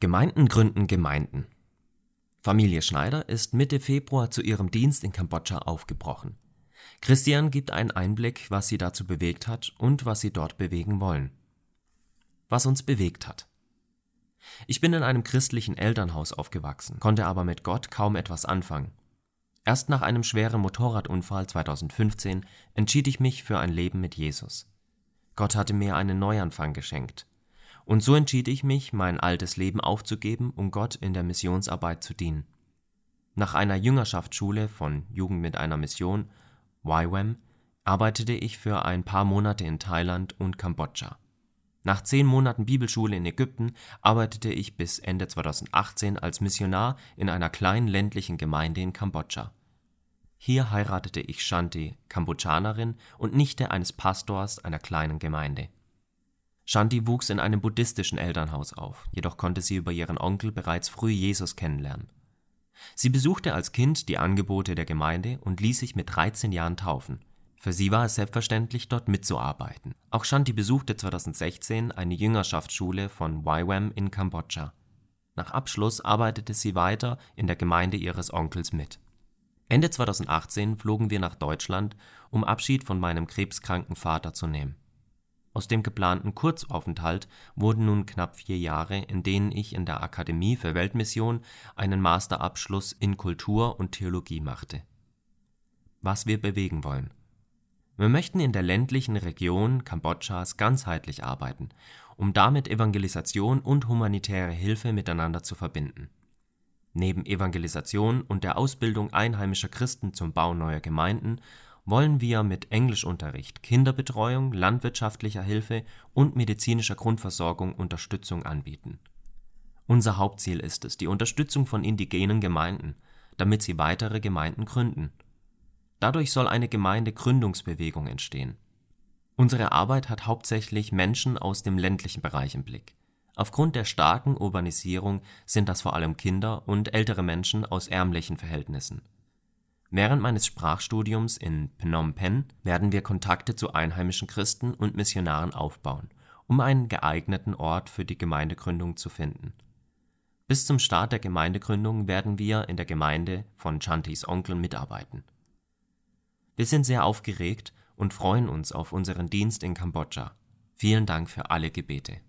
Gemeinden gründen Gemeinden. Familie Schneider ist Mitte Februar zu ihrem Dienst in Kambodscha aufgebrochen. Christian gibt einen Einblick, was sie dazu bewegt hat und was sie dort bewegen wollen. Was uns bewegt hat. Ich bin in einem christlichen Elternhaus aufgewachsen, konnte aber mit Gott kaum etwas anfangen. Erst nach einem schweren Motorradunfall 2015 entschied ich mich für ein Leben mit Jesus. Gott hatte mir einen Neuanfang geschenkt. Und so entschied ich mich, mein altes Leben aufzugeben, um Gott in der Missionsarbeit zu dienen. Nach einer Jüngerschaftsschule von Jugend mit einer Mission, YWAM, arbeitete ich für ein paar Monate in Thailand und Kambodscha. Nach zehn Monaten Bibelschule in Ägypten arbeitete ich bis Ende 2018 als Missionar in einer kleinen ländlichen Gemeinde in Kambodscha. Hier heiratete ich Shanti, Kambodschanerin und Nichte eines Pastors einer kleinen Gemeinde. Shanti wuchs in einem buddhistischen Elternhaus auf, jedoch konnte sie über ihren Onkel bereits früh Jesus kennenlernen. Sie besuchte als Kind die Angebote der Gemeinde und ließ sich mit 13 Jahren taufen. Für sie war es selbstverständlich, dort mitzuarbeiten. Auch Shanti besuchte 2016 eine Jüngerschaftsschule von YWAM in Kambodscha. Nach Abschluss arbeitete sie weiter in der Gemeinde ihres Onkels mit Ende 2018 flogen wir nach Deutschland, um Abschied von meinem krebskranken Vater zu nehmen. Aus dem geplanten Kurzaufenthalt wurden nun knapp vier Jahre, in denen ich in der Akademie für Weltmission einen Masterabschluss in Kultur und Theologie machte. Was wir bewegen wollen. Wir möchten in der ländlichen Region Kambodschas ganzheitlich arbeiten, um damit Evangelisation und humanitäre Hilfe miteinander zu verbinden Neben Evangelisation und der Ausbildung einheimischer Christen zum Bau neuer Gemeinden wollen wir mit Englischunterricht, Kinderbetreuung, landwirtschaftlicher Hilfe und medizinischer Grundversorgung Unterstützung anbieten. Unser Hauptziel ist es die Unterstützung von indigenen Gemeinden, damit sie weitere Gemeinden gründen. Dadurch soll eine Gemeindegründungsbewegung entstehen. Unsere Arbeit hat hauptsächlich Menschen aus dem ländlichen Bereich im Blick Aufgrund der starken Urbanisierung sind das vor allem Kinder und ältere Menschen aus ärmlichen Verhältnissen. Während meines Sprachstudiums in Phnom Penh werden wir Kontakte zu einheimischen Christen und Missionaren aufbauen, um einen geeigneten Ort für die Gemeindegründung zu finden. Bis zum Start der Gemeindegründung werden wir in der Gemeinde von Chantis Onkel mitarbeiten. Wir sind sehr aufgeregt und freuen uns auf unseren Dienst in Kambodscha. Vielen Dank für alle Gebete